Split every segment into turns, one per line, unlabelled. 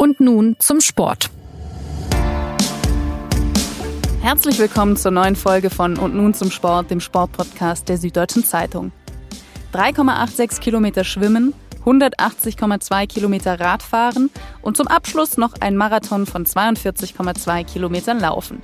Und nun zum Sport. Herzlich willkommen zur neuen Folge von Und nun zum Sport, dem Sportpodcast der Süddeutschen Zeitung. 3,86 Kilometer schwimmen, 180,2 Kilometer Radfahren und zum Abschluss noch ein Marathon von 42,2 Kilometern laufen.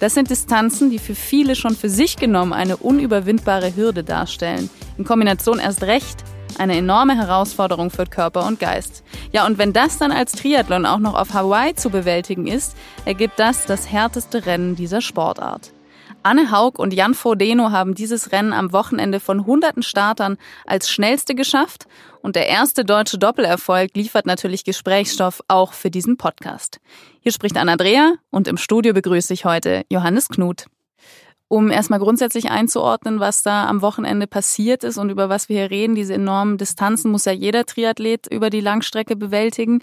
Das sind Distanzen, die für viele schon für sich genommen eine unüberwindbare Hürde darstellen. In Kombination erst recht eine enorme Herausforderung für Körper und Geist. Ja, und wenn das dann als Triathlon auch noch auf Hawaii zu bewältigen ist, ergibt das das härteste Rennen dieser Sportart. Anne Haug und Jan Frodeno haben dieses Rennen am Wochenende von hunderten Startern als schnellste geschafft und der erste deutsche Doppelerfolg liefert natürlich Gesprächsstoff auch für diesen Podcast. Hier spricht Anna Dreher und im Studio begrüße ich heute Johannes Knut um erstmal grundsätzlich einzuordnen, was da am Wochenende passiert ist und über was wir hier reden. Diese enormen Distanzen muss ja jeder Triathlet über die Langstrecke bewältigen.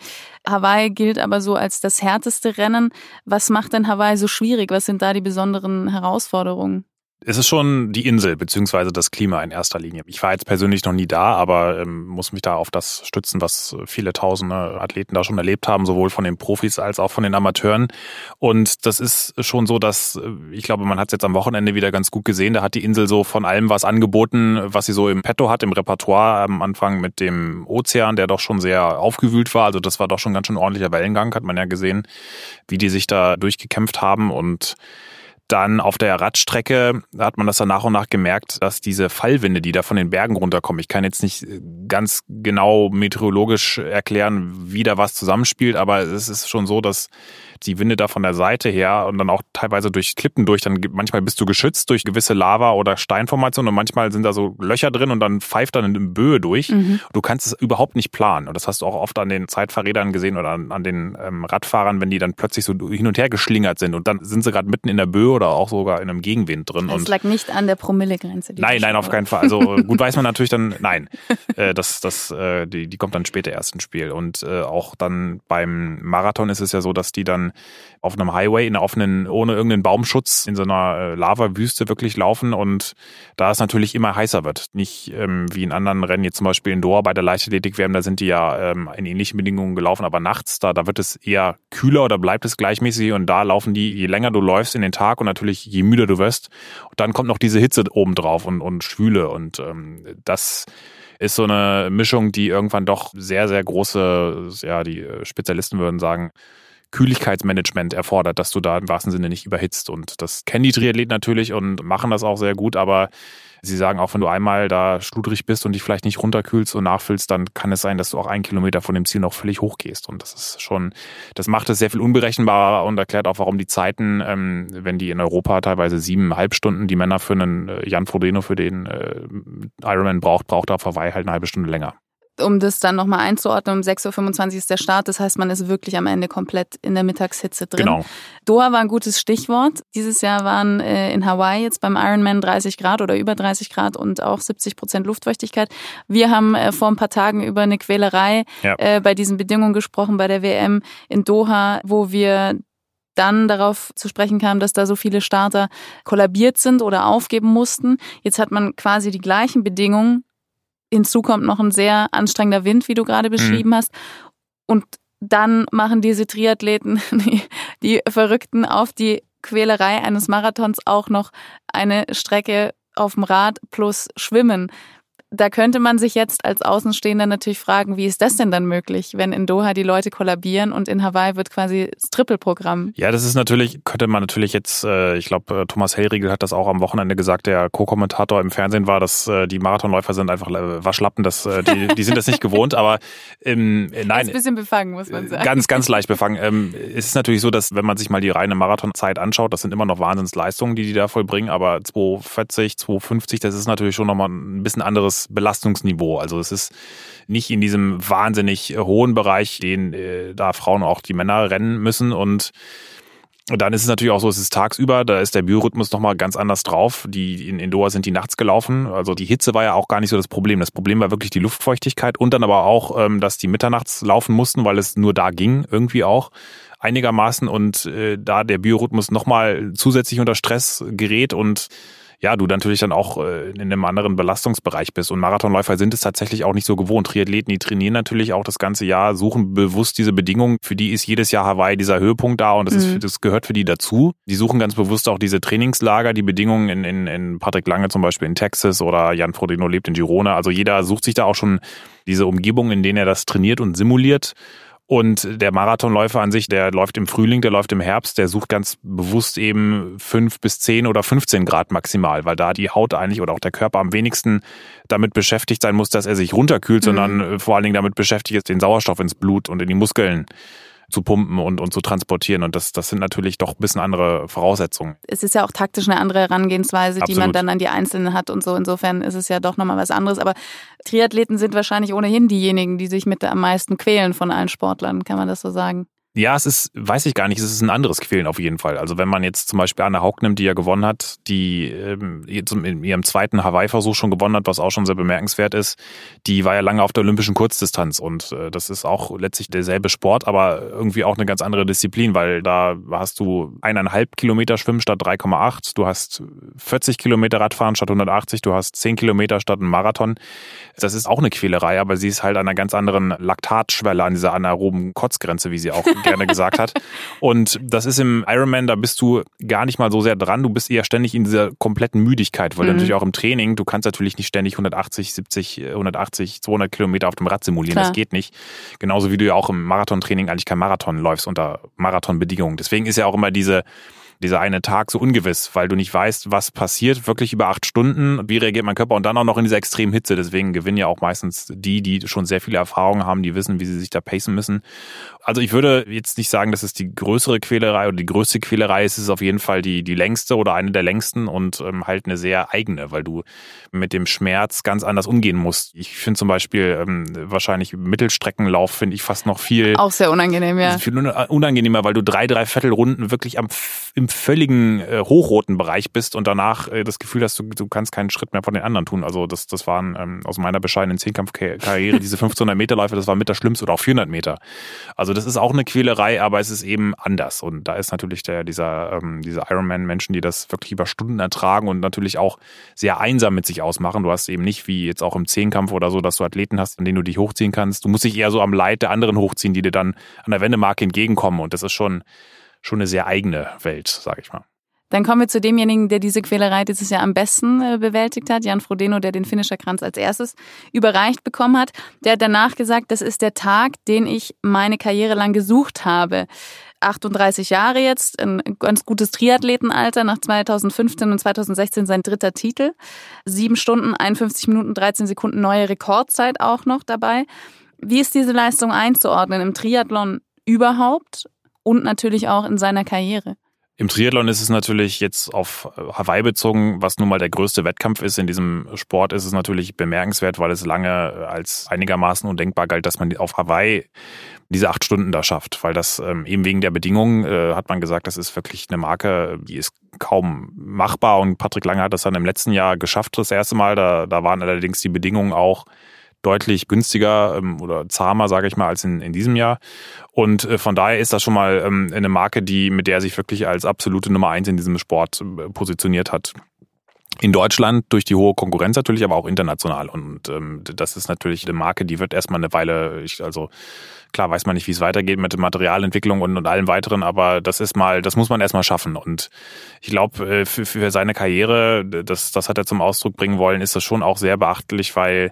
Hawaii gilt aber so als das härteste Rennen. Was macht denn Hawaii so schwierig? Was sind da die besonderen Herausforderungen?
Es ist schon die Insel beziehungsweise das Klima in erster Linie. Ich war jetzt persönlich noch nie da, aber ähm, muss mich da auf das stützen, was viele tausende Athleten da schon erlebt haben, sowohl von den Profis als auch von den Amateuren. Und das ist schon so, dass äh, ich glaube, man hat es jetzt am Wochenende wieder ganz gut gesehen. Da hat die Insel so von allem was angeboten, was sie so im Petto hat, im Repertoire am Anfang mit dem Ozean, der doch schon sehr aufgewühlt war. Also das war doch schon ganz schön ordentlicher Wellengang, hat man ja gesehen, wie die sich da durchgekämpft haben und dann auf der Radstrecke hat man das dann nach und nach gemerkt, dass diese Fallwinde, die da von den Bergen runterkommen, ich kann jetzt nicht ganz genau meteorologisch erklären, wie da was zusammenspielt, aber es ist schon so, dass die Winde da von der Seite her und dann auch teilweise durch Klippen durch, dann manchmal bist du geschützt durch gewisse Lava- oder Steinformationen und manchmal sind da so Löcher drin und dann pfeift dann in Böe durch. Mhm. Du kannst es überhaupt nicht planen. Und das hast du auch oft an den Zeitfahrrädern gesehen oder an, an den ähm, Radfahrern, wenn die dann plötzlich so hin und her geschlingert sind und dann sind sie gerade mitten in der Böe oder auch sogar in einem Gegenwind drin.
Es lag nicht an der Promillegrenze.
Nein, nein, auf keinen Fall. Also gut weiß man natürlich dann, nein, äh, das, das, äh, die, die kommt dann später erst ins Spiel. Und äh, auch dann beim Marathon ist es ja so, dass die dann auf einem Highway in offenen, ohne irgendeinen Baumschutz in so einer äh, Lavawüste wirklich laufen und da es natürlich immer heißer wird. Nicht ähm, wie in anderen Rennen, jetzt zum Beispiel in Doha bei der Leichtathletik WM, da sind die ja ähm, in ähnlichen Bedingungen gelaufen, aber nachts, da, da wird es eher kühler oder bleibt es gleichmäßig und da laufen die, je länger du läufst in den Tag und natürlich je müder du wirst, dann kommt noch diese Hitze oben drauf und, und Schwüle und ähm, das ist so eine Mischung, die irgendwann doch sehr, sehr große, ja, die äh, Spezialisten würden sagen, Kühligkeitsmanagement erfordert, dass du da im wahrsten Sinne nicht überhitzt. Und das kennen die Triathleten natürlich und machen das auch sehr gut, aber Sie sagen auch, wenn du einmal da schludrig bist und dich vielleicht nicht runterkühlst und nachfüllst, dann kann es sein, dass du auch einen Kilometer von dem Ziel noch völlig hochgehst. Und das ist schon, das macht es sehr viel unberechenbarer und erklärt auch, warum die Zeiten, ähm, wenn die in Europa teilweise siebeneinhalb Stunden die Männer für einen äh, Jan Frodeno für den äh, Ironman braucht, braucht er auf Hawaii halt eine halbe Stunde länger
um das dann nochmal einzuordnen, um 6.25 Uhr ist der Start. Das heißt, man ist wirklich am Ende komplett in der Mittagshitze drin. Genau. Doha war ein gutes Stichwort. Dieses Jahr waren äh, in Hawaii jetzt beim Ironman 30 Grad oder über 30 Grad und auch 70 Prozent Luftfeuchtigkeit. Wir haben äh, vor ein paar Tagen über eine Quälerei ja. äh, bei diesen Bedingungen gesprochen bei der WM in Doha, wo wir dann darauf zu sprechen kam, dass da so viele Starter kollabiert sind oder aufgeben mussten. Jetzt hat man quasi die gleichen Bedingungen Hinzu kommt noch ein sehr anstrengender Wind, wie du gerade mhm. beschrieben mhm. hast. Und dann machen diese Triathleten, die, die Verrückten, auf die Quälerei eines Marathons auch noch eine Strecke auf dem Rad plus Schwimmen da könnte man sich jetzt als Außenstehender natürlich fragen, wie ist das denn dann möglich, wenn in Doha die Leute kollabieren und in Hawaii wird quasi das Trippelprogramm?
Ja, das ist natürlich, könnte man natürlich jetzt, äh, ich glaube, äh, Thomas Hellriegel hat das auch am Wochenende gesagt, der Co-Kommentator im Fernsehen war, dass äh, die Marathonläufer sind einfach Waschlappen, das, die, die sind das nicht gewohnt, aber ähm, nein.
Ist ein bisschen befangen, muss man sagen.
Ganz, ganz leicht befangen. Ähm, es ist natürlich so, dass wenn man sich mal die reine Marathonzeit anschaut, das sind immer noch Wahnsinnsleistungen, die die da vollbringen, aber 240, 250, das ist natürlich schon nochmal ein bisschen anderes Belastungsniveau. Also es ist nicht in diesem wahnsinnig hohen Bereich, den äh, da Frauen auch die Männer rennen müssen und dann ist es natürlich auch so, es ist tagsüber, da ist der Biorhythmus nochmal ganz anders drauf. Die in, in Doha sind die nachts gelaufen. Also die Hitze war ja auch gar nicht so das Problem. Das Problem war wirklich die Luftfeuchtigkeit und dann aber auch, ähm, dass die mitternachts laufen mussten, weil es nur da ging, irgendwie auch einigermaßen und äh, da der Biorhythmus nochmal zusätzlich unter Stress gerät und ja, du natürlich dann auch äh, in einem anderen Belastungsbereich bist. Und Marathonläufer sind es tatsächlich auch nicht so gewohnt. Triathleten, die trainieren natürlich auch das ganze Jahr, suchen bewusst diese Bedingungen. Für die ist jedes Jahr Hawaii dieser Höhepunkt da und das, mhm. ist, das gehört für die dazu. Die suchen ganz bewusst auch diese Trainingslager, die Bedingungen in, in, in Patrick Lange zum Beispiel in Texas oder Jan Frodeno lebt in Girona. Also jeder sucht sich da auch schon diese Umgebung, in denen er das trainiert und simuliert. Und der Marathonläufer an sich, der läuft im Frühling, der läuft im Herbst, der sucht ganz bewusst eben fünf bis zehn oder 15 Grad maximal, weil da die Haut eigentlich oder auch der Körper am wenigsten damit beschäftigt sein muss, dass er sich runterkühlt, mhm. sondern vor allen Dingen damit beschäftigt ist, den Sauerstoff ins Blut und in die Muskeln zu pumpen und, und zu transportieren. Und das, das sind natürlich doch ein bisschen andere Voraussetzungen.
Es ist ja auch taktisch eine andere Herangehensweise, Absolut. die man dann an die Einzelnen hat und so. Insofern ist es ja doch nochmal was anderes. Aber Triathleten sind wahrscheinlich ohnehin diejenigen, die sich mit am meisten quälen von allen Sportlern, kann man das so sagen?
Ja, es ist, weiß ich gar nicht, es ist ein anderes Quälen auf jeden Fall. Also wenn man jetzt zum Beispiel Anne Haug nimmt, die ja gewonnen hat, die ähm, in ihrem zweiten Hawaii-Versuch schon gewonnen hat, was auch schon sehr bemerkenswert ist, die war ja lange auf der olympischen Kurzdistanz und äh, das ist auch letztlich derselbe Sport, aber irgendwie auch eine ganz andere Disziplin, weil da hast du eineinhalb Kilometer Schwimmen statt 3,8, du hast 40 Kilometer Radfahren statt 180, du hast 10 Kilometer statt einem Marathon. Das ist auch eine Quälerei, aber sie ist halt an einer ganz anderen Laktatschwelle, an dieser anaeroben Kotzgrenze, wie sie auch gerne gesagt hat. Und das ist im Ironman, da bist du gar nicht mal so sehr dran. Du bist eher ständig in dieser kompletten Müdigkeit, weil mhm. natürlich auch im Training, du kannst natürlich nicht ständig 180, 70, 180, 200 Kilometer auf dem Rad simulieren. Klar. Das geht nicht. Genauso wie du ja auch im Marathontraining eigentlich kein Marathon läufst unter Marathonbedingungen. Deswegen ist ja auch immer diese dieser eine Tag so ungewiss, weil du nicht weißt, was passiert wirklich über acht Stunden, wie reagiert mein Körper und dann auch noch in dieser extremen Hitze. Deswegen gewinnen ja auch meistens die, die schon sehr viele Erfahrungen haben, die wissen, wie sie sich da pacen müssen. Also ich würde jetzt nicht sagen, dass es die größere Quälerei oder die größte Quälerei ist. Es ist auf jeden Fall die, die längste oder eine der längsten und ähm, halt eine sehr eigene, weil du mit dem Schmerz ganz anders umgehen musst. Ich finde zum Beispiel ähm, wahrscheinlich Mittelstreckenlauf finde ich fast noch viel.
Auch sehr unangenehm, ja.
Viel unangenehmer, weil du drei, drei Viertelrunden wirklich am, im völligen äh, hochroten Bereich bist und danach äh, das Gefühl hast, du, du kannst keinen Schritt mehr von den anderen tun. Also das, das waren ähm, aus meiner bescheidenen Zehnkampfkarriere diese 1500 Meter Läufe, das war mit der schlimmste oder auch 400 Meter. Also das ist auch eine Quälerei, aber es ist eben anders. Und da ist natürlich der, dieser, ähm, diese Ironman-Menschen, die das wirklich über Stunden ertragen und natürlich auch sehr einsam mit sich ausmachen. Du hast eben nicht wie jetzt auch im Zehnkampf oder so, dass du Athleten hast, an denen du dich hochziehen kannst. Du musst dich eher so am Leid der anderen hochziehen, die dir dann an der Wendemarke entgegenkommen. Und das ist schon, schon eine sehr eigene Welt, sage ich mal.
Dann kommen wir zu demjenigen, der diese Quälerei dieses Jahr am besten äh, bewältigt hat, Jan Frodeno, der den Finisherkranz als erstes überreicht bekommen hat. Der hat danach gesagt, das ist der Tag, den ich meine Karriere lang gesucht habe. 38 Jahre jetzt, ein ganz gutes Triathletenalter, nach 2015 und 2016 sein dritter Titel. Sieben Stunden, 51 Minuten, 13 Sekunden, neue Rekordzeit auch noch dabei. Wie ist diese Leistung einzuordnen im Triathlon überhaupt und natürlich auch in seiner Karriere?
Im Triathlon ist es natürlich jetzt auf Hawaii bezogen, was nun mal der größte Wettkampf ist in diesem Sport, ist es natürlich bemerkenswert, weil es lange als einigermaßen undenkbar galt, dass man auf Hawaii diese acht Stunden da schafft, weil das ähm, eben wegen der Bedingungen äh, hat man gesagt, das ist wirklich eine Marke, die ist kaum machbar und Patrick Lange hat das dann im letzten Jahr geschafft, das erste Mal. Da, da waren allerdings die Bedingungen auch deutlich günstiger ähm, oder zahmer, sage ich mal, als in, in diesem Jahr. Und äh, von daher ist das schon mal ähm, eine Marke, die mit der er sich wirklich als absolute Nummer eins in diesem Sport äh, positioniert hat. In Deutschland durch die hohe Konkurrenz natürlich, aber auch international. Und ähm, das ist natürlich eine Marke, die wird erstmal eine Weile, ich, also Klar weiß man nicht, wie es weitergeht mit der Materialentwicklung und, und allem weiteren, aber das ist mal, das muss man erstmal schaffen. Und ich glaube, äh, für, für seine Karriere, das, das hat er zum Ausdruck bringen wollen, ist das schon auch sehr beachtlich, weil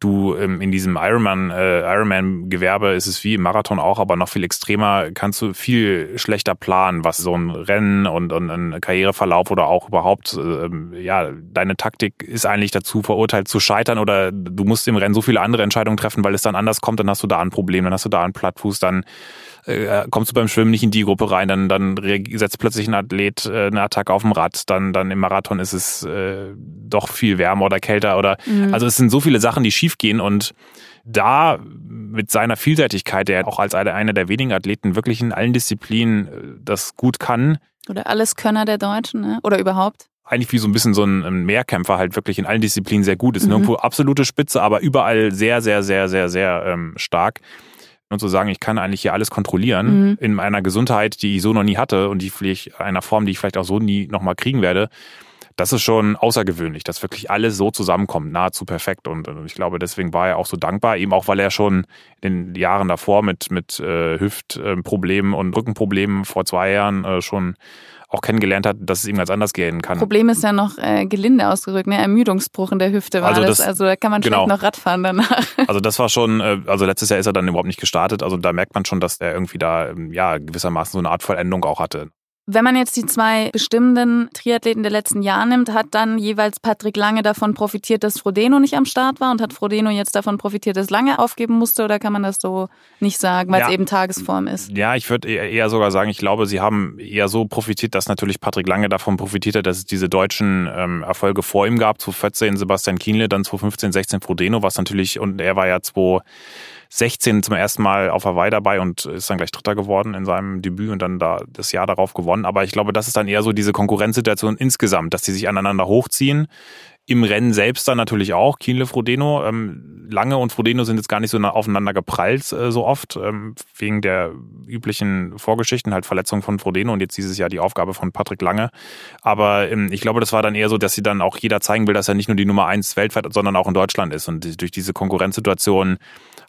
du ähm, in diesem Ironman, äh, Ironman-Gewerbe ist es wie im Marathon auch, aber noch viel extremer, kannst du viel schlechter planen, was so ein Rennen und, und ein Karriereverlauf oder auch überhaupt, äh, ja, deine Taktik ist eigentlich dazu verurteilt zu scheitern oder du musst im Rennen so viele andere Entscheidungen treffen, weil es dann anders kommt, dann hast du da ein Problem, dann hast du da einen Plattfuß, dann äh, kommst du beim Schwimmen nicht in die Gruppe rein, dann, dann setzt plötzlich ein Athlet äh, eine Attacke auf dem Rad, dann, dann im Marathon ist es äh, doch viel wärmer oder kälter oder mhm. also es sind so viele Sachen, die schiefgehen und da mit seiner Vielseitigkeit, der auch als einer der wenigen Athleten wirklich in allen Disziplinen äh, das gut kann.
Oder alles Könner der Deutschen, ne? oder überhaupt?
eigentlich wie so ein bisschen so ein Mehrkämpfer halt wirklich in allen Disziplinen sehr gut ist. Mhm. Nirgendwo absolute Spitze, aber überall sehr, sehr, sehr, sehr, sehr ähm, stark. Und zu sagen, ich kann eigentlich hier alles kontrollieren mhm. in meiner Gesundheit, die ich so noch nie hatte und die vielleicht einer Form, die ich vielleicht auch so nie nochmal kriegen werde, das ist schon außergewöhnlich, dass wirklich alles so zusammenkommt, nahezu perfekt. Und, und ich glaube, deswegen war er auch so dankbar, eben auch, weil er schon in den Jahren davor mit, mit äh, Hüftproblemen und Rückenproblemen vor zwei Jahren äh, schon auch kennengelernt hat, dass es ihm ganz anders gehen kann.
Problem ist ja noch äh, gelinde ausgedrückt, ne? Ermüdungsbruch in der Hüfte war also das, das. Also da kann man genau. schlecht noch Radfahren danach.
Also das war schon, äh, also letztes Jahr ist er dann überhaupt nicht gestartet. Also da merkt man schon, dass er irgendwie da ähm, ja gewissermaßen so eine Art Vollendung auch hatte.
Wenn man jetzt die zwei bestimmenden Triathleten der letzten Jahre nimmt, hat dann jeweils Patrick Lange davon profitiert, dass Frodeno nicht am Start war und hat Frodeno jetzt davon profitiert, dass Lange aufgeben musste oder kann man das so nicht sagen, weil ja. es eben Tagesform ist?
Ja, ich würde eher sogar sagen, ich glaube, sie haben eher so profitiert, dass natürlich Patrick Lange davon profitiert hat, dass es diese deutschen ähm, Erfolge vor ihm gab, 2014 Sebastian Kienle, dann 2015, 16 Frodeno, was natürlich, und er war ja 20 16 zum ersten Mal auf Hawaii dabei und ist dann gleich Dritter geworden in seinem Debüt und dann da das Jahr darauf gewonnen. Aber ich glaube, das ist dann eher so diese Konkurrenzsituation insgesamt, dass die sich aneinander hochziehen. Im Rennen selbst dann natürlich auch. Kienle, Frodeno. Ähm, Lange und Frodeno sind jetzt gar nicht so aufeinander geprallt äh, so oft, ähm, wegen der üblichen Vorgeschichten, halt Verletzungen von Frodeno und jetzt dieses Jahr die Aufgabe von Patrick Lange. Aber ähm, ich glaube, das war dann eher so, dass sie dann auch jeder zeigen will, dass er nicht nur die Nummer eins weltweit, sondern auch in Deutschland ist. Und durch diese Konkurrenzsituation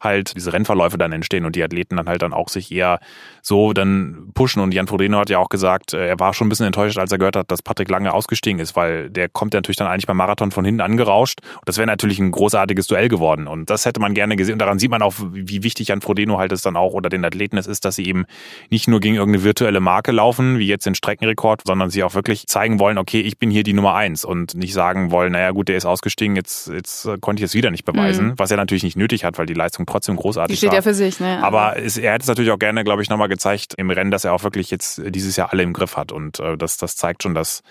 halt diese Rennverläufe dann entstehen und die Athleten dann halt dann auch sich eher so dann pushen. Und Jan Frodeno hat ja auch gesagt, äh, er war schon ein bisschen enttäuscht, als er gehört hat, dass Patrick Lange ausgestiegen ist, weil der kommt ja natürlich dann eigentlich beim Marathon von hinten angerauscht. Und das wäre natürlich ein großartiges Duell geworden. Und das hätte man gerne gesehen. Und daran sieht man auch, wie wichtig Jan Frodeno halt es dann auch oder den Athleten es ist, dass sie eben nicht nur gegen irgendeine virtuelle Marke laufen, wie jetzt den Streckenrekord, sondern sie auch wirklich zeigen wollen, okay, ich bin hier die Nummer eins und nicht sagen wollen, naja gut, der ist ausgestiegen, jetzt, jetzt konnte ich es wieder nicht beweisen, mhm. was er natürlich nicht nötig hat, weil die Leistung trotzdem großartig
die steht
war.
ja für sich, ne?
Aber es, er hätte es natürlich auch gerne, glaube ich, nochmal gezeigt im Rennen, dass er auch wirklich jetzt dieses Jahr alle im Griff hat. Und äh, das, das zeigt schon, dass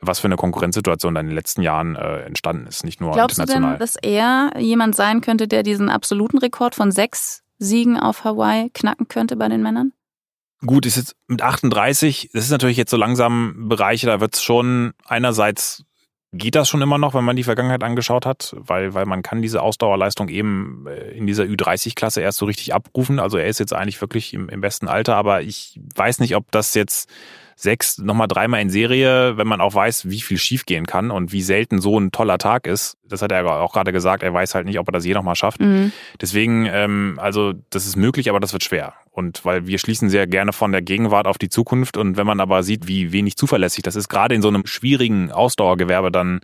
was für eine Konkurrenzsituation da in den letzten Jahren äh, entstanden ist, nicht nur
Glaubst
international.
Glaubst du denn, dass er jemand sein könnte, der diesen absoluten Rekord von sechs Siegen auf Hawaii knacken könnte bei den Männern?
Gut, ist jetzt mit 38, das ist natürlich jetzt so langsam Bereiche, da wird es schon einerseits geht das schon immer noch, wenn man die Vergangenheit angeschaut hat, weil, weil man kann diese Ausdauerleistung eben äh, in dieser Ü30-Klasse erst so richtig abrufen. Also er ist jetzt eigentlich wirklich im, im besten Alter, aber ich weiß nicht, ob das jetzt sechs, nochmal dreimal in Serie, wenn man auch weiß, wie viel schiefgehen kann und wie selten so ein toller Tag ist. Das hat er auch gerade gesagt, er weiß halt nicht, ob er das je nochmal schafft. Mhm. Deswegen, ähm, also das ist möglich, aber das wird schwer. Und weil wir schließen sehr gerne von der Gegenwart auf die Zukunft und wenn man aber sieht, wie wenig zuverlässig das ist, gerade in so einem schwierigen Ausdauergewerbe, dann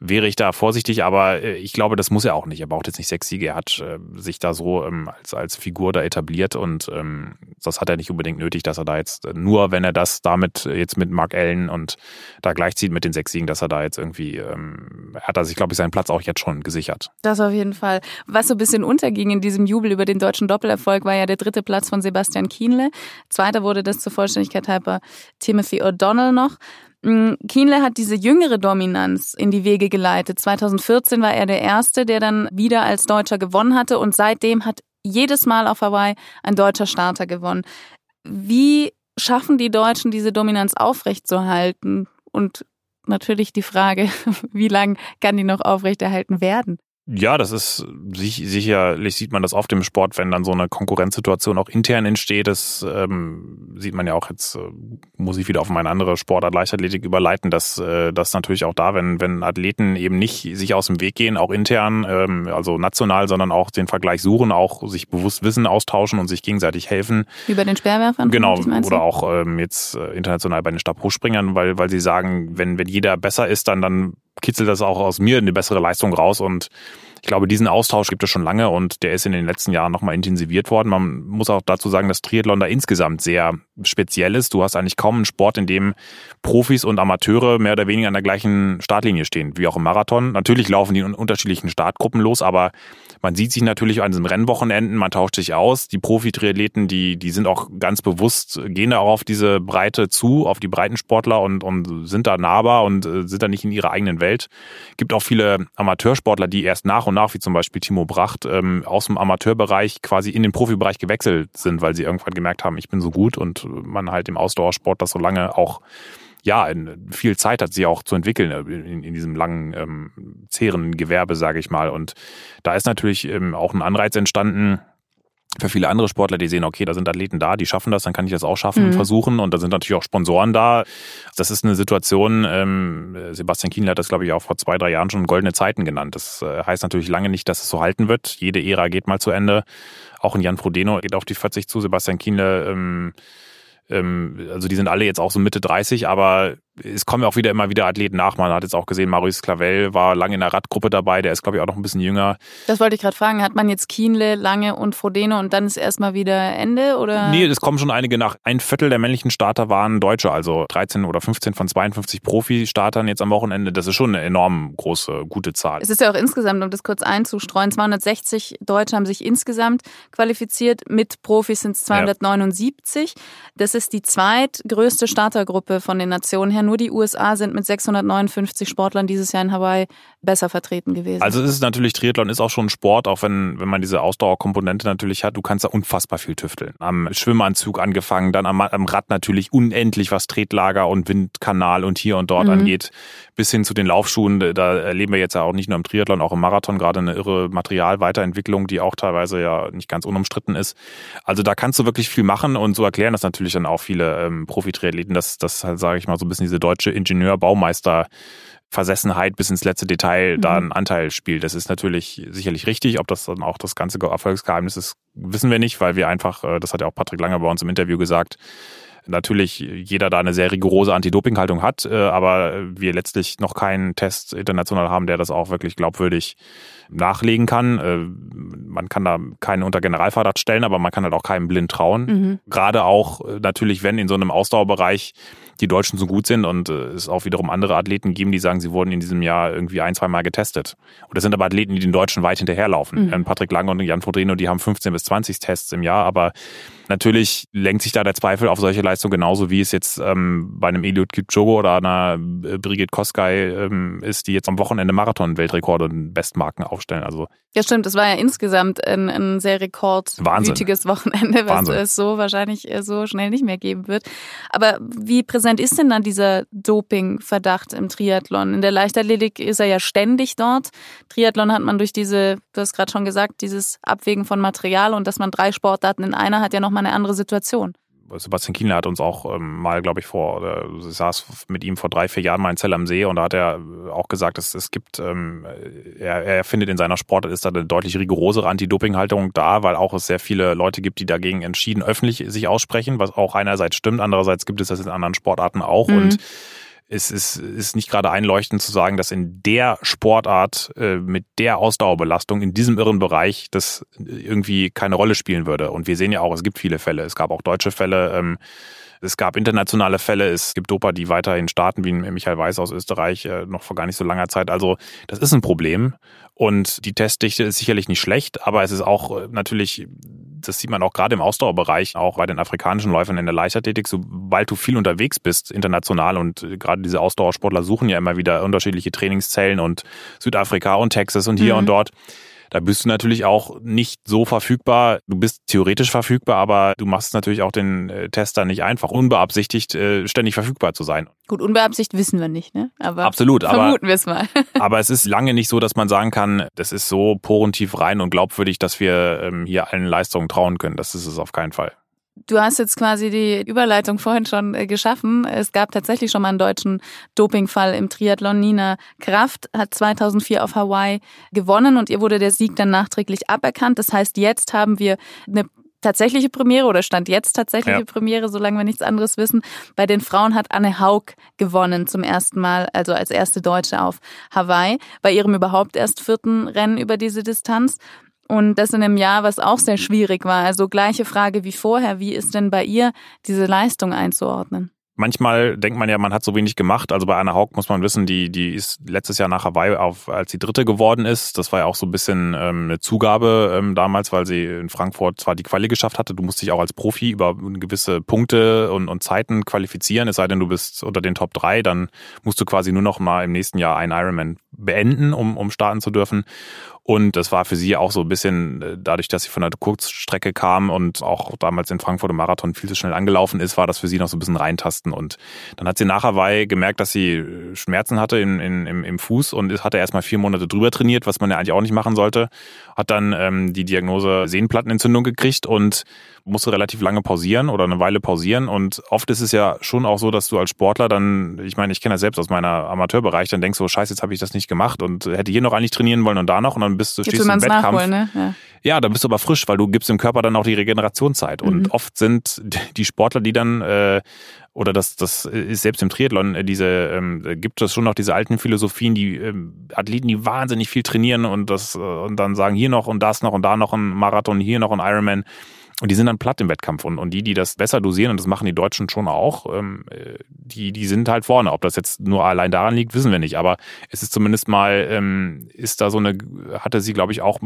wäre ich da vorsichtig, aber äh, ich glaube, das muss er auch nicht. Er braucht jetzt nicht sechs Siege. Er hat äh, sich da so ähm, als, als Figur da etabliert und ähm, das hat er nicht unbedingt nötig, dass er da jetzt äh, nur, wenn er das damit jetzt mit Mark Allen und da gleichzieht mit den sechs Siegen, dass er da jetzt irgendwie, ähm, hat er sich, glaube ich, seinen Platz auch jetzt schon gesichert.
Das auf jeden Fall. Was so ein bisschen unterging in diesem Jubel über den deutschen Doppelerfolg, war ja der dritte Platz von Sebastian Kienle. Zweiter wurde das zur Vollständigkeit halber Timothy O'Donnell noch. Mm, Kienle hat diese jüngere Dominanz in die Wege geleitet. 2014 war er der Erste, der dann wieder als Deutscher gewonnen hatte und seitdem hat jedes Mal auf Hawaii ein deutscher Starter gewonnen. Wie schaffen die Deutschen diese Dominanz aufrechtzuerhalten? Und natürlich die Frage, wie lange kann die noch aufrechterhalten werden?
Ja, das ist sicherlich sieht man das oft im Sport, wenn dann so eine Konkurrenzsituation auch intern entsteht. Das ähm, sieht man ja auch jetzt, äh, muss ich wieder auf meine andere Sportart Leichtathletik überleiten, dass äh, das natürlich auch da, wenn, wenn Athleten eben nicht sich aus dem Weg gehen, auch intern, ähm, also national, sondern auch den Vergleich suchen, auch sich bewusst Wissen austauschen und sich gegenseitig helfen.
Wie bei den Speerwerfern?
Genau, oder auch ähm, jetzt äh, international bei den Stabhochspringern, weil, weil sie sagen, wenn, wenn jeder besser ist, dann, dann kitzelt das auch aus mir eine bessere Leistung raus und ich glaube, diesen Austausch gibt es schon lange und der ist in den letzten Jahren nochmal intensiviert worden. Man muss auch dazu sagen, dass Triathlon da insgesamt sehr speziell ist. Du hast eigentlich kaum einen Sport, in dem Profis und Amateure mehr oder weniger an der gleichen Startlinie stehen, wie auch im Marathon. Natürlich laufen die in unterschiedlichen Startgruppen los, aber man sieht sich natürlich an diesen Rennwochenenden, man tauscht sich aus. Die Profi-Triathleten, die, die sind auch ganz bewusst, gehen da auch auf diese Breite zu, auf die Breitensportler und, und sind da nahbar und äh, sind da nicht in ihrer eigenen Welt. Gibt auch viele Amateursportler, die erst nach und nach, wie zum Beispiel Timo Bracht, ähm, aus dem Amateurbereich quasi in den Profibereich gewechselt sind, weil sie irgendwann gemerkt haben, ich bin so gut und man halt im Ausdauersport das so lange auch ja, viel Zeit hat, sie auch zu entwickeln äh, in, in diesem langen, ähm, zähren Gewerbe, sage ich mal. Und da ist natürlich ähm, auch ein Anreiz entstanden, für viele andere Sportler, die sehen, okay, da sind Athleten da, die schaffen das, dann kann ich das auch schaffen mhm. und versuchen. Und da sind natürlich auch Sponsoren da. Das ist eine Situation, ähm, Sebastian Kienle hat das, glaube ich, auch vor zwei, drei Jahren schon goldene Zeiten genannt. Das äh, heißt natürlich lange nicht, dass es so halten wird. Jede Ära geht mal zu Ende. Auch ein Jan Frodeno geht auf die 40 zu. Sebastian Kienle ähm, ähm, also die sind alle jetzt auch so Mitte 30, aber es kommen ja auch wieder immer wieder Athleten nach. Man hat jetzt auch gesehen, Maurice Clavel war lange in der Radgruppe dabei, der ist, glaube ich, auch noch ein bisschen jünger.
Das wollte ich gerade fragen. Hat man jetzt Kienle, Lange und Frodeno und dann ist erstmal wieder Ende? Oder?
Nee, es kommen schon einige nach. Ein Viertel der männlichen Starter waren Deutsche, also 13 oder 15 von 52 Profi-Startern jetzt am Wochenende. Das ist schon eine enorm große, gute Zahl.
Es ist ja auch insgesamt, um das kurz einzustreuen, 260 Deutsche haben sich insgesamt qualifiziert. Mit Profis sind es 279. Ja. Das ist die zweitgrößte Startergruppe von den Nationen her. Nur die USA sind mit 659 Sportlern dieses Jahr in Hawaii besser vertreten gewesen.
Also es ist natürlich, Triathlon ist auch schon ein Sport, auch wenn, wenn man diese Ausdauerkomponente natürlich hat. Du kannst da unfassbar viel tüfteln. Am Schwimmanzug angefangen, dann am, am Rad natürlich unendlich, was Tretlager und Windkanal und hier und dort mhm. angeht, bis hin zu den Laufschuhen. Da erleben wir jetzt ja auch nicht nur im Triathlon, auch im Marathon gerade eine irre Materialweiterentwicklung, die auch teilweise ja nicht ganz unumstritten ist. Also da kannst du wirklich viel machen und so erklären das natürlich dann auch viele ähm, Profi-Triathleten, dass das halt, sage ich mal, so ein bisschen diese deutsche Ingenieur-Baumeister Versessenheit bis ins letzte Detail mhm. da einen Anteil spielt. Das ist natürlich sicherlich richtig. Ob das dann auch das ganze Erfolgsgeheimnis ist, wissen wir nicht, weil wir einfach, äh, das hat ja auch Patrick Lange bei uns im Interview gesagt, natürlich jeder da eine sehr rigorose Anti-Doping-Haltung hat, äh, aber wir letztlich noch keinen Test international haben, der das auch wirklich glaubwürdig nachlegen kann. Äh, man kann da keinen unter Generalverdacht stellen, aber man kann halt auch keinem blind trauen. Mhm. Gerade auch natürlich, wenn in so einem Ausdauerbereich die Deutschen so gut sind und äh, es auch wiederum andere Athleten geben, die sagen, sie wurden in diesem Jahr irgendwie ein, zwei Mal getestet. Und das sind aber Athleten, die den Deutschen weit hinterherlaufen. Mhm. Patrick Lange und Jan Fodrino, die haben 15 bis 20 Tests im Jahr, aber Natürlich lenkt sich da der Zweifel auf solche Leistungen genauso wie es jetzt ähm, bei einem Eliud Kipchoge oder einer äh, Brigitte Kosgei ähm, ist, die jetzt am Wochenende Marathon-Weltrekorde und Bestmarken aufstellen. Also
ja, stimmt. Das war ja insgesamt ein, ein sehr rekordwütiges Wochenende, was Wahnsinn. es so wahrscheinlich äh, so schnell nicht mehr geben wird. Aber wie präsent ist denn dann dieser Doping-Verdacht im Triathlon? In der Leichtathletik ist er ja ständig dort. Triathlon hat man durch diese, du hast gerade schon gesagt, dieses Abwägen von Material und dass man drei Sportarten in einer hat ja noch nochmal eine andere Situation.
Sebastian Kienle hat uns auch ähm, mal, glaube ich, vor, oder saß mit ihm vor drei, vier Jahren mal in Zell am See und da hat er auch gesagt, dass es gibt, ähm, er, er findet in seiner Sportart ist da eine deutlich rigorosere Anti-Doping-Haltung da, weil auch es sehr viele Leute gibt, die dagegen entschieden öffentlich sich aussprechen, was auch einerseits stimmt, andererseits gibt es das in anderen Sportarten auch mhm. und es ist, ist nicht gerade einleuchtend zu sagen, dass in der Sportart äh, mit der Ausdauerbelastung in diesem irren Bereich das irgendwie keine Rolle spielen würde. Und wir sehen ja auch, es gibt viele Fälle. Es gab auch deutsche Fälle. Ähm, es gab internationale Fälle, es gibt Doper, die weiterhin starten, wie Michael Weiß aus Österreich, äh, noch vor gar nicht so langer Zeit. Also das ist ein Problem. Und die Testdichte ist sicherlich nicht schlecht, aber es ist auch äh, natürlich das sieht man auch gerade im Ausdauerbereich, auch bei den afrikanischen Läufern in der Leichtathletik, sobald du viel unterwegs bist, international und äh, gerade diese Ausdauersportler suchen ja immer wieder unterschiedliche Trainingszellen und Südafrika und Texas und hier mhm. und dort. Da bist du natürlich auch nicht so verfügbar. Du bist theoretisch verfügbar, aber du machst natürlich auch den äh, Tester nicht einfach, unbeabsichtigt äh, ständig verfügbar zu sein.
Gut, unbeabsichtigt wissen wir nicht, ne?
Aber Absolut,
vermuten wir es mal.
aber es ist lange nicht so, dass man sagen kann, das ist so porentief rein und glaubwürdig, dass wir ähm, hier allen Leistungen trauen können. Das ist es auf keinen Fall.
Du hast jetzt quasi die Überleitung vorhin schon äh, geschaffen. Es gab tatsächlich schon mal einen deutschen Dopingfall im Triathlon. Nina Kraft hat 2004 auf Hawaii gewonnen und ihr wurde der Sieg dann nachträglich aberkannt. Das heißt, jetzt haben wir eine tatsächliche Premiere oder stand jetzt tatsächliche ja. Premiere, solange wir nichts anderes wissen. Bei den Frauen hat Anne Haug gewonnen zum ersten Mal, also als erste Deutsche auf Hawaii, bei ihrem überhaupt erst vierten Rennen über diese Distanz. Und das in einem Jahr, was auch sehr schwierig war. Also gleiche Frage wie vorher. Wie ist denn bei ihr diese Leistung einzuordnen?
Manchmal denkt man ja, man hat so wenig gemacht. Also bei Anna Haug muss man wissen, die, die ist letztes Jahr nach Hawaii auf, als sie Dritte geworden ist. Das war ja auch so ein bisschen ähm, eine Zugabe ähm, damals, weil sie in Frankfurt zwar die Quali geschafft hatte. Du musst dich auch als Profi über gewisse Punkte und, und Zeiten qualifizieren. Es sei denn, du bist unter den Top 3, dann musst du quasi nur noch mal im nächsten Jahr einen Ironman beenden, um, um starten zu dürfen. Und das war für sie auch so ein bisschen, äh, dadurch, dass sie von der Kurzstrecke kam und auch damals in Frankfurt im Marathon viel zu schnell angelaufen ist, war das für sie noch so ein bisschen reintasten. Und dann hat sie nach Hawaii gemerkt, dass sie äh, Schmerzen hatte in, im, im Fuß und hatte erstmal vier Monate drüber trainiert, was man ja eigentlich auch nicht machen sollte. Hat dann ähm, die Diagnose Sehnenplattenentzündung gekriegt und musste relativ lange pausieren oder eine Weile pausieren. Und oft ist es ja schon auch so, dass du als Sportler dann, ich meine, ich kenne das selbst aus meiner Amateurbereich, dann denkst du, oh, scheiße, jetzt habe ich das nicht gemacht und hätte hier noch eigentlich trainieren wollen und da noch und dann bist du stehst im Wettkampf. Ne? Ja. ja, dann bist du aber frisch, weil du gibst dem Körper dann auch die Regenerationszeit. Mhm. Und oft sind die Sportler, die dann äh, oder das, das ist selbst im Triathlon, äh, diese, ähm, gibt es schon noch diese alten Philosophien, die ähm, Athleten, die wahnsinnig viel trainieren und das äh, und dann sagen hier noch und das noch und da noch ein Marathon, hier noch ein Ironman. Und die sind dann platt im Wettkampf. Und, und die, die das besser dosieren, und das machen die Deutschen schon auch, ähm, die, die sind halt vorne. Ob das jetzt nur allein daran liegt, wissen wir nicht. Aber es ist zumindest mal, ähm, ist da so eine, hatte sie, glaube ich, auch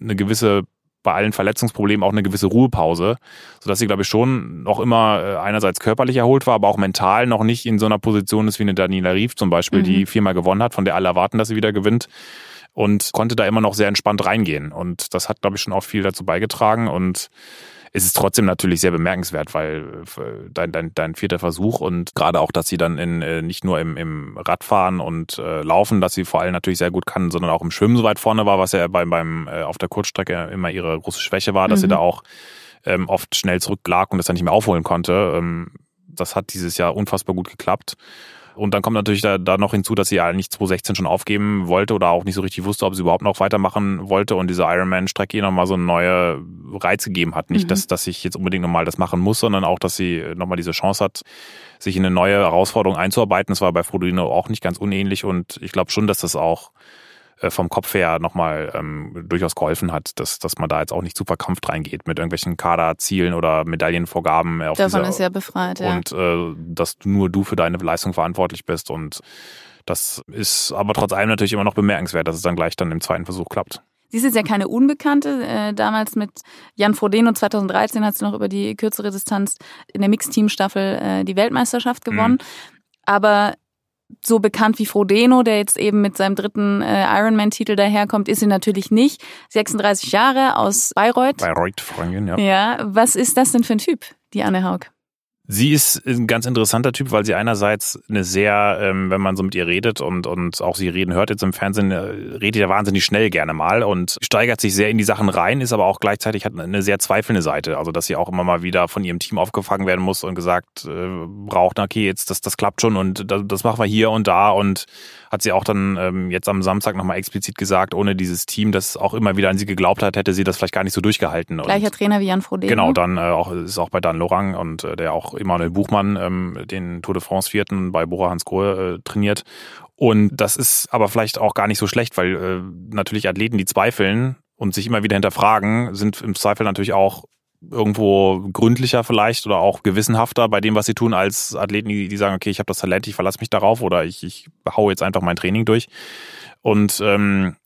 eine gewisse bei allen Verletzungsproblemen auch eine gewisse Ruhepause, sodass sie, glaube ich, schon noch immer äh, einerseits körperlich erholt war, aber auch mental noch nicht in so einer Position ist wie eine Daniela Rief zum Beispiel, mhm. die viermal gewonnen hat, von der alle erwarten, dass sie wieder gewinnt und konnte da immer noch sehr entspannt reingehen. Und das hat, glaube ich, schon auch viel dazu beigetragen und es ist trotzdem natürlich sehr bemerkenswert, weil äh, dein, dein, dein vierter Versuch und gerade auch, dass sie dann in, äh, nicht nur im, im Radfahren und äh, Laufen, dass sie vor allem natürlich sehr gut kann, sondern auch im Schwimmen so weit vorne war, was ja beim, beim äh, auf der Kurzstrecke immer ihre große Schwäche war, dass mhm. sie da auch ähm, oft schnell zurücklag und das dann nicht mehr aufholen konnte. Ähm, das hat dieses Jahr unfassbar gut geklappt. Und dann kommt natürlich da, da noch hinzu, dass sie eigentlich 2016 schon aufgeben wollte oder auch nicht so richtig wusste, ob sie überhaupt noch weitermachen wollte und diese Ironman-Strecke ihr nochmal so eine neue Reiz gegeben hat. Nicht, mhm. dass, dass ich jetzt unbedingt nochmal das machen muss, sondern auch, dass sie nochmal diese Chance hat, sich in eine neue Herausforderung einzuarbeiten. Das war bei Frodino auch nicht ganz unähnlich und ich glaube schon, dass das auch äh, vom Kopf her nochmal ähm, durchaus geholfen hat, dass, dass man da jetzt auch nicht zu verkrampft reingeht mit irgendwelchen Kaderzielen oder Medaillenvorgaben.
Auf Davon dieser, ist ja befreit, ja.
Und äh, dass nur du für deine Leistung verantwortlich bist und das ist aber trotz allem natürlich immer noch bemerkenswert, dass es dann gleich dann im zweiten Versuch klappt.
Sie ist jetzt ja keine Unbekannte. Äh, damals mit Jan Frodeno 2013 hat sie noch über die kürzere Distanz in der Mixteam-Staffel äh, die Weltmeisterschaft gewonnen. Mhm. Aber so bekannt wie Frodeno, der jetzt eben mit seinem dritten äh, Ironman-Titel daherkommt, ist sie natürlich nicht. 36 Jahre aus Bayreuth.
Bayreuth, Freundin, ja.
Ja, was ist das denn für ein Typ, die Anne Haug?
Sie ist ein ganz interessanter Typ, weil sie einerseits eine sehr, ähm, wenn man so mit ihr redet und, und auch sie reden hört jetzt im Fernsehen, äh, redet ja wahnsinnig schnell gerne mal und steigert sich sehr in die Sachen rein, ist aber auch gleichzeitig hat eine sehr zweifelnde Seite. Also dass sie auch immer mal wieder von ihrem Team aufgefangen werden muss und gesagt äh, braucht, okay, jetzt das, das klappt schon und das, das machen wir hier und da und hat sie auch dann ähm, jetzt am Samstag nochmal explizit gesagt, ohne dieses Team, das auch immer wieder an sie geglaubt hat, hätte sie das vielleicht gar nicht so durchgehalten.
Gleicher
und,
Trainer wie Jan Frodeno.
Genau, dann äh, auch, ist auch bei Dan Lorang und äh, der auch Emanuel Buchmann, ähm, den Tour de France Vierten bei Bora Hans Grohe äh, trainiert. Und das ist aber vielleicht auch gar nicht so schlecht, weil äh, natürlich Athleten, die zweifeln und sich immer wieder hinterfragen, sind im Zweifel natürlich auch irgendwo gründlicher vielleicht oder auch gewissenhafter bei dem, was sie tun, als Athleten, die, die sagen, okay, ich habe das Talent, ich verlasse mich darauf oder ich, ich hau jetzt einfach mein Training durch. Und ähm,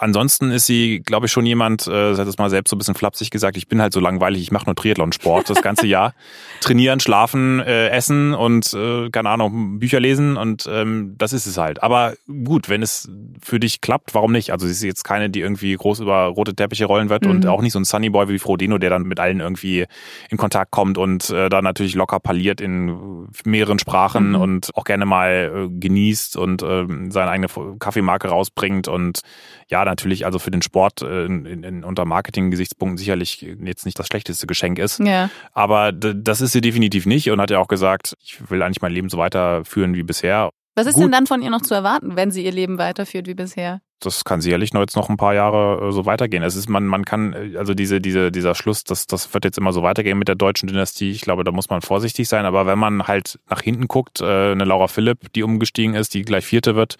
ansonsten ist sie, glaube ich, schon jemand, äh, sie hat es mal selbst so ein bisschen flapsig gesagt, ich bin halt so langweilig, ich mache nur Triathlon-Sport das ganze Jahr. Trainieren, schlafen, äh, essen und, äh, keine Ahnung, Bücher lesen und ähm, das ist es halt. Aber gut, wenn es für dich klappt, warum nicht? Also sie ist jetzt keine, die irgendwie groß über rote Teppiche rollen wird mhm. und auch nicht so ein Sunnyboy wie Frodeno, der dann mit allen irgendwie in Kontakt kommt und äh, dann natürlich locker parliert in mehreren Sprachen mhm. und auch gerne mal äh, genießt und äh, seine eigene Kaffeemarke rausbringt und ja, natürlich also für den Sport äh, in, in, unter Marketing-Gesichtspunkten sicherlich jetzt nicht das schlechteste Geschenk ist. Ja. Aber das ist sie definitiv nicht und hat ja auch gesagt, ich will eigentlich mein Leben so weiterführen wie bisher.
Was ist Gut. denn dann von ihr noch zu erwarten, wenn sie ihr Leben weiterführt wie bisher?
Das kann sicherlich noch jetzt noch ein paar Jahre äh, so weitergehen. Es ist, man, man kann, äh, also diese, diese, dieser Schluss, das, das wird jetzt immer so weitergehen mit der deutschen Dynastie. Ich glaube, da muss man vorsichtig sein. Aber wenn man halt nach hinten guckt, eine Laura Philipp, die umgestiegen ist, die gleich Vierte wird,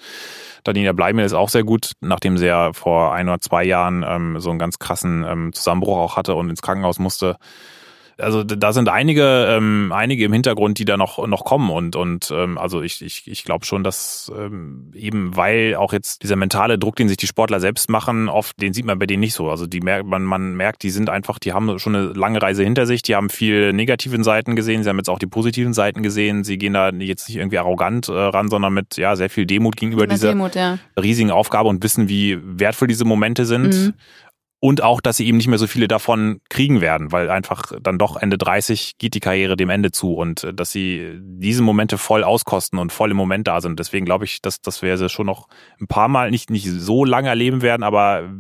Daniela Bleimel ist auch sehr gut, nachdem sie ja vor ein oder zwei Jahren ähm, so einen ganz krassen ähm, Zusammenbruch auch hatte und ins Krankenhaus musste. Also da sind einige, ähm, einige im Hintergrund, die da noch, noch kommen und, und ähm, also ich, ich, ich glaube schon, dass ähm, eben weil auch jetzt dieser mentale Druck, den sich die Sportler selbst machen, oft, den sieht man bei denen nicht so. Also die merkt, man, man merkt, die sind einfach, die haben schon eine lange Reise hinter sich, die haben viel negativen Seiten gesehen, sie haben jetzt auch die positiven Seiten gesehen, sie gehen da jetzt nicht irgendwie arrogant äh, ran, sondern mit ja sehr viel Demut gegenüber dieser Demut, ja. riesigen Aufgabe und wissen, wie wertvoll diese Momente sind. Mhm und auch, dass sie eben nicht mehr so viele davon kriegen werden, weil einfach dann doch Ende 30 geht die Karriere dem Ende zu und äh, dass sie diese Momente voll auskosten und voll im Moment da sind. Deswegen glaube ich, dass, dass wir sie schon noch ein paar Mal nicht, nicht so lange erleben werden, aber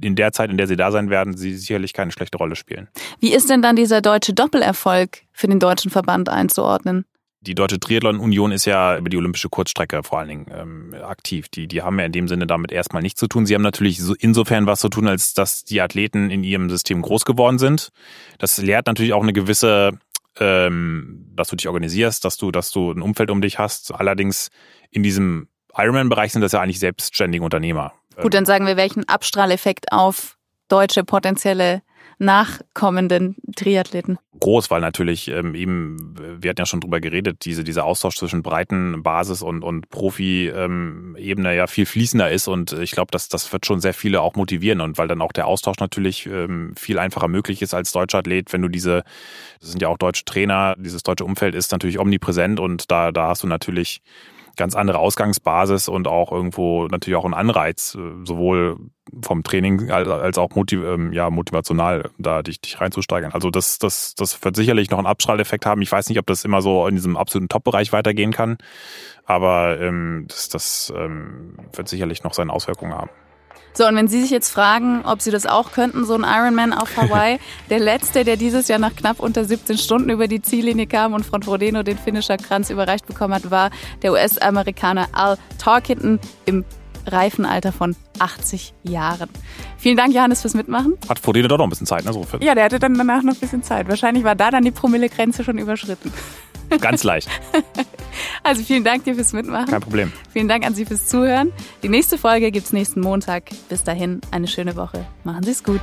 in der Zeit, in der sie da sein werden, sie sicherlich keine schlechte Rolle spielen.
Wie ist denn dann dieser deutsche Doppelerfolg für den deutschen Verband einzuordnen?
Die Deutsche Triathlon-Union ist ja über die olympische Kurzstrecke vor allen Dingen ähm, aktiv. Die, die haben ja in dem Sinne damit erstmal nichts zu tun. Sie haben natürlich so insofern was zu tun, als dass die Athleten in ihrem System groß geworden sind. Das lehrt natürlich auch eine gewisse, ähm, dass du dich organisierst, dass du, dass du ein Umfeld um dich hast. Allerdings in diesem Ironman-Bereich sind das ja eigentlich selbstständige Unternehmer.
Gut, dann sagen wir, welchen Abstrahleffekt auf deutsche potenzielle nachkommenden Triathleten?
Groß, weil natürlich ähm, eben, wir hatten ja schon drüber geredet, diese, dieser Austausch zwischen Breiten, Basis und, und Profi-Ebene ähm, ja viel fließender ist und ich glaube, dass das wird schon sehr viele auch motivieren und weil dann auch der Austausch natürlich ähm, viel einfacher möglich ist als deutscher Athlet, wenn du diese, das sind ja auch deutsche Trainer, dieses deutsche Umfeld ist natürlich omnipräsent und da, da hast du natürlich ganz andere Ausgangsbasis und auch irgendwo natürlich auch ein Anreiz, äh, sowohl vom Training als auch motiv ähm, ja, motivational da dich, dich reinzusteigern. Also das, das, das wird sicherlich noch einen Abstrahleffekt haben. Ich weiß nicht, ob das immer so in diesem absoluten Top-Bereich weitergehen kann, aber ähm, das, das ähm, wird sicherlich noch seine Auswirkungen haben.
So, und wenn Sie sich jetzt fragen, ob Sie das auch könnten, so ein Ironman auf Hawaii, der letzte, der dieses Jahr nach knapp unter 17 Stunden über die Ziellinie kam und von Frodeno den Finisher-Kranz überreicht bekommen hat, war der US-Amerikaner Al Tarkington im Reifenalter von 80 Jahren. Vielen Dank, Johannes, fürs Mitmachen.
Hat Frodeno doch noch ein bisschen Zeit, ne? So
ja, der hatte dann danach noch ein bisschen Zeit. Wahrscheinlich war da dann die Promillegrenze schon überschritten.
Ganz leicht.
Also vielen Dank dir fürs Mitmachen.
Kein Problem.
Vielen Dank an Sie fürs Zuhören. Die nächste Folge gibt es nächsten Montag. Bis dahin eine schöne Woche. Machen Sie es gut.